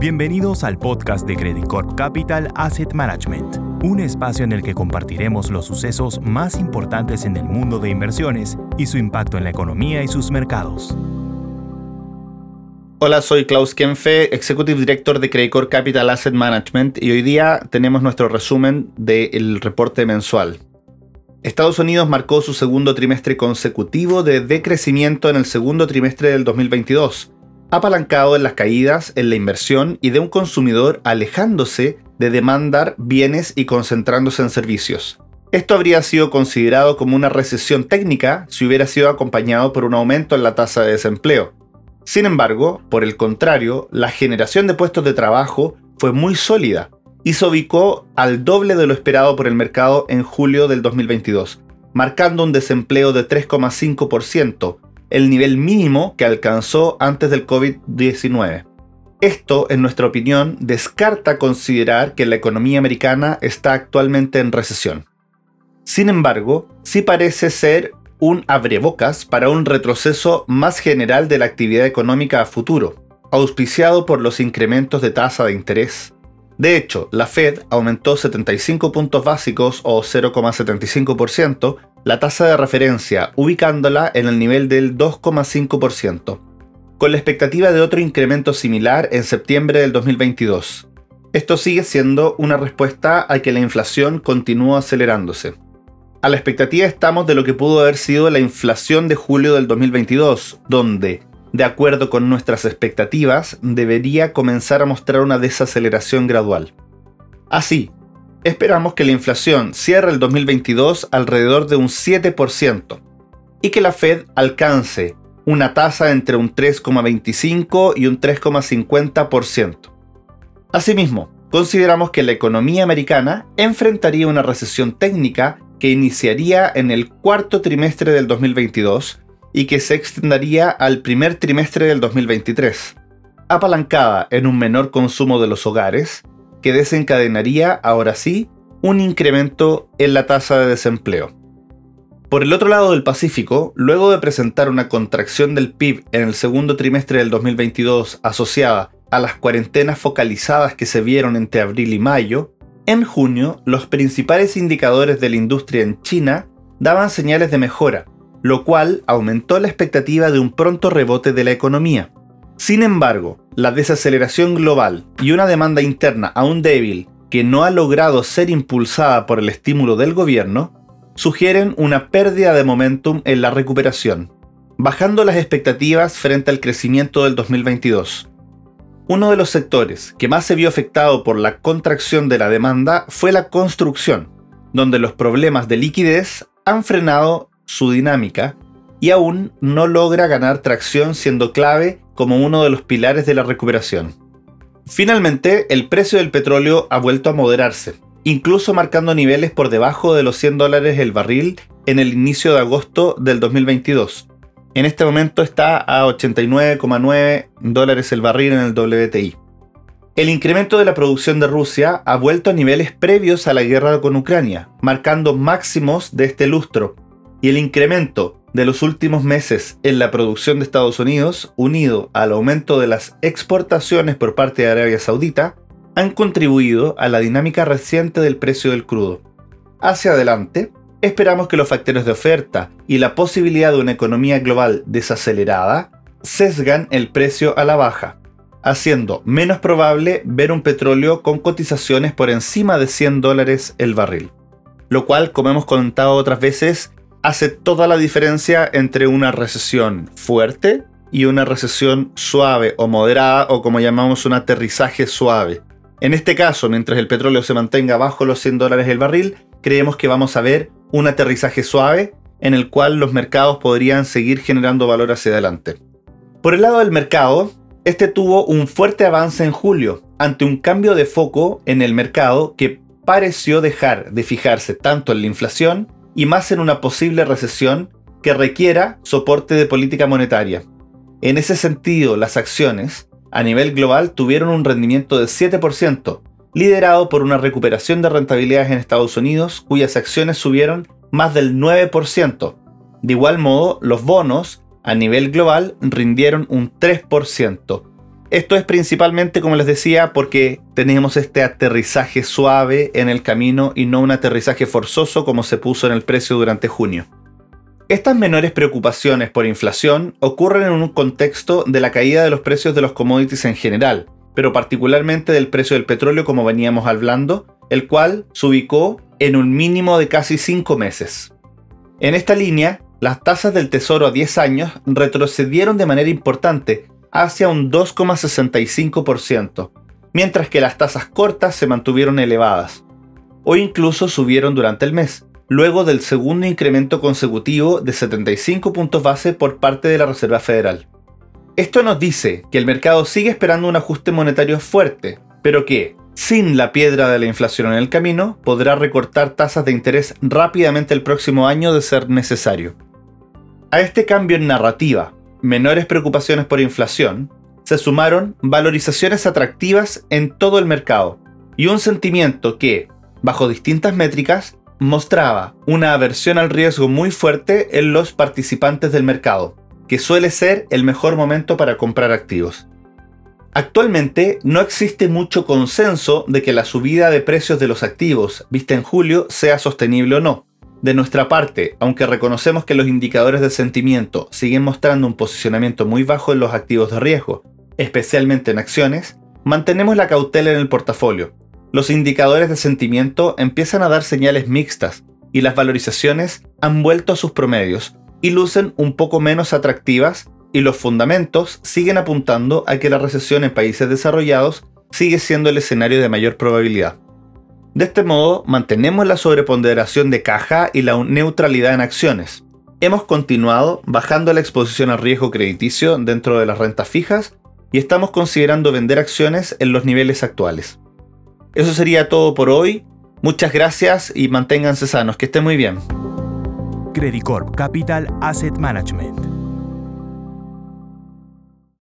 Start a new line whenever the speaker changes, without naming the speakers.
Bienvenidos al podcast de Credit Corp Capital Asset Management, un espacio en el que compartiremos los sucesos más importantes en el mundo de inversiones y su impacto en la economía y sus mercados.
Hola, soy Klaus Kenfe, Executive Director de Credit Corp Capital Asset Management y hoy día tenemos nuestro resumen del reporte mensual. Estados Unidos marcó su segundo trimestre consecutivo de decrecimiento en el segundo trimestre del 2022 apalancado en las caídas en la inversión y de un consumidor alejándose de demandar bienes y concentrándose en servicios. Esto habría sido considerado como una recesión técnica si hubiera sido acompañado por un aumento en la tasa de desempleo. Sin embargo, por el contrario, la generación de puestos de trabajo fue muy sólida y se ubicó al doble de lo esperado por el mercado en julio del 2022, marcando un desempleo de 3,5%, el nivel mínimo que alcanzó antes del COVID-19. Esto, en nuestra opinión, descarta considerar que la economía americana está actualmente en recesión. Sin embargo, sí parece ser un abrebocas para un retroceso más general de la actividad económica a futuro, auspiciado por los incrementos de tasa de interés. De hecho, la Fed aumentó 75 puntos básicos o 0,75% la tasa de referencia, ubicándola en el nivel del 2,5%, con la expectativa de otro incremento similar en septiembre del 2022. Esto sigue siendo una respuesta a que la inflación continúa acelerándose. A la expectativa estamos de lo que pudo haber sido la inflación de julio del 2022, donde, de acuerdo con nuestras expectativas, debería comenzar a mostrar una desaceleración gradual. Así, esperamos que la inflación cierre el 2022 alrededor de un 7% y que la Fed alcance una tasa entre un 3,25 y un 3,50%. Asimismo, consideramos que la economía americana enfrentaría una recesión técnica que iniciaría en el cuarto trimestre del 2022 y que se extendería al primer trimestre del 2023, apalancada en un menor consumo de los hogares, que desencadenaría, ahora sí, un incremento en la tasa de desempleo. Por el otro lado del Pacífico, luego de presentar una contracción del PIB en el segundo trimestre del 2022 asociada a las cuarentenas focalizadas que se vieron entre abril y mayo, en junio los principales indicadores de la industria en China daban señales de mejora, lo cual aumentó la expectativa de un pronto rebote de la economía. Sin embargo, la desaceleración global y una demanda interna aún débil que no ha logrado ser impulsada por el estímulo del gobierno, sugieren una pérdida de momentum en la recuperación, bajando las expectativas frente al crecimiento del 2022. Uno de los sectores que más se vio afectado por la contracción de la demanda fue la construcción, donde los problemas de liquidez han frenado su dinámica y aún no logra ganar tracción siendo clave como uno de los pilares de la recuperación. Finalmente, el precio del petróleo ha vuelto a moderarse, incluso marcando niveles por debajo de los 100 dólares el barril en el inicio de agosto del 2022. En este momento está a 89,9 dólares el barril en el WTI. El incremento de la producción de Rusia ha vuelto a niveles previos a la guerra con Ucrania, marcando máximos de este lustro, y el incremento de los últimos meses en la producción de Estados Unidos, unido al aumento de las exportaciones por parte de Arabia Saudita, han contribuido a la dinámica reciente del precio del crudo. Hacia adelante, esperamos que los factores de oferta y la posibilidad de una economía global desacelerada sesgan el precio a la baja, haciendo menos probable ver un petróleo con cotizaciones por encima de 100 dólares el barril. Lo cual, como hemos contado otras veces, hace toda la diferencia entre una recesión fuerte y una recesión suave o moderada o como llamamos un aterrizaje suave. En este caso, mientras el petróleo se mantenga bajo los 100 dólares el barril, creemos que vamos a ver un aterrizaje suave en el cual los mercados podrían seguir generando valor hacia adelante. Por el lado del mercado, este tuvo un fuerte avance en julio ante un cambio de foco en el mercado que pareció dejar de fijarse tanto en la inflación y más en una posible recesión que requiera soporte de política monetaria. En ese sentido, las acciones a nivel global tuvieron un rendimiento de 7%, liderado por una recuperación de rentabilidades en Estados Unidos, cuyas acciones subieron más del 9%. De igual modo, los bonos a nivel global rindieron un 3%, Esto es principalmente, como les decía, porque tenemos este aterrizaje suave en el camino y no un aterrizaje forzoso como se puso en el precio durante junio. Estas menores preocupaciones por inflación ocurren en un contexto de la caída de los precios de los commodities en general, pero particularmente del precio del petróleo como veníamos hablando, el cual se ubicó en un mínimo de casi 5 meses. En esta línea, las tasas del Tesoro a 10 años retrocedieron de manera importante hacia un 2,65%, mientras que las tasas cortas se mantuvieron elevadas, o incluso subieron durante el mes, luego del segundo incremento consecutivo de 75 puntos base por parte de la Reserva Federal. Esto nos dice que el mercado sigue esperando un ajuste monetario fuerte, pero que, sin la piedra de la inflación en el camino, podrá recortar tasas de interés rápidamente el próximo año de ser necesario. A este cambio en narrativa, menores preocupaciones por inflación, se sumaron valorizaciones atractivas en todo el mercado y un sentimiento que, bajo distintas métricas, mostraba una aversión al riesgo muy fuerte en los participantes del mercado, que suele ser el mejor momento para comprar activos. Actualmente no existe mucho consenso de que la subida de precios de los activos vista en julio sea sostenible o no. De nuestra parte, aunque reconocemos que los indicadores de sentimiento siguen mostrando un posicionamiento muy bajo en los activos de riesgo, especialmente en acciones, mantenemos la cautela en el portafolio, los indicadores de sentimiento empiezan a dar señales mixtas y las valorizaciones han vuelto a sus promedios y lucen un poco menos atractivas y los fundamentos siguen apuntando a que la recesión en países desarrollados sigue siendo el escenario de mayor probabilidad. De este modo, mantenemos la sobreponderación de caja y la neutralidad en acciones. Hemos continuado bajando la exposición al riesgo crediticio dentro de las rentas fijas y estamos considerando vender acciones en los niveles actuales. Eso sería todo por hoy. Muchas gracias y manténganse sanos. Que estén muy bien.
Credicorp Capital Asset Management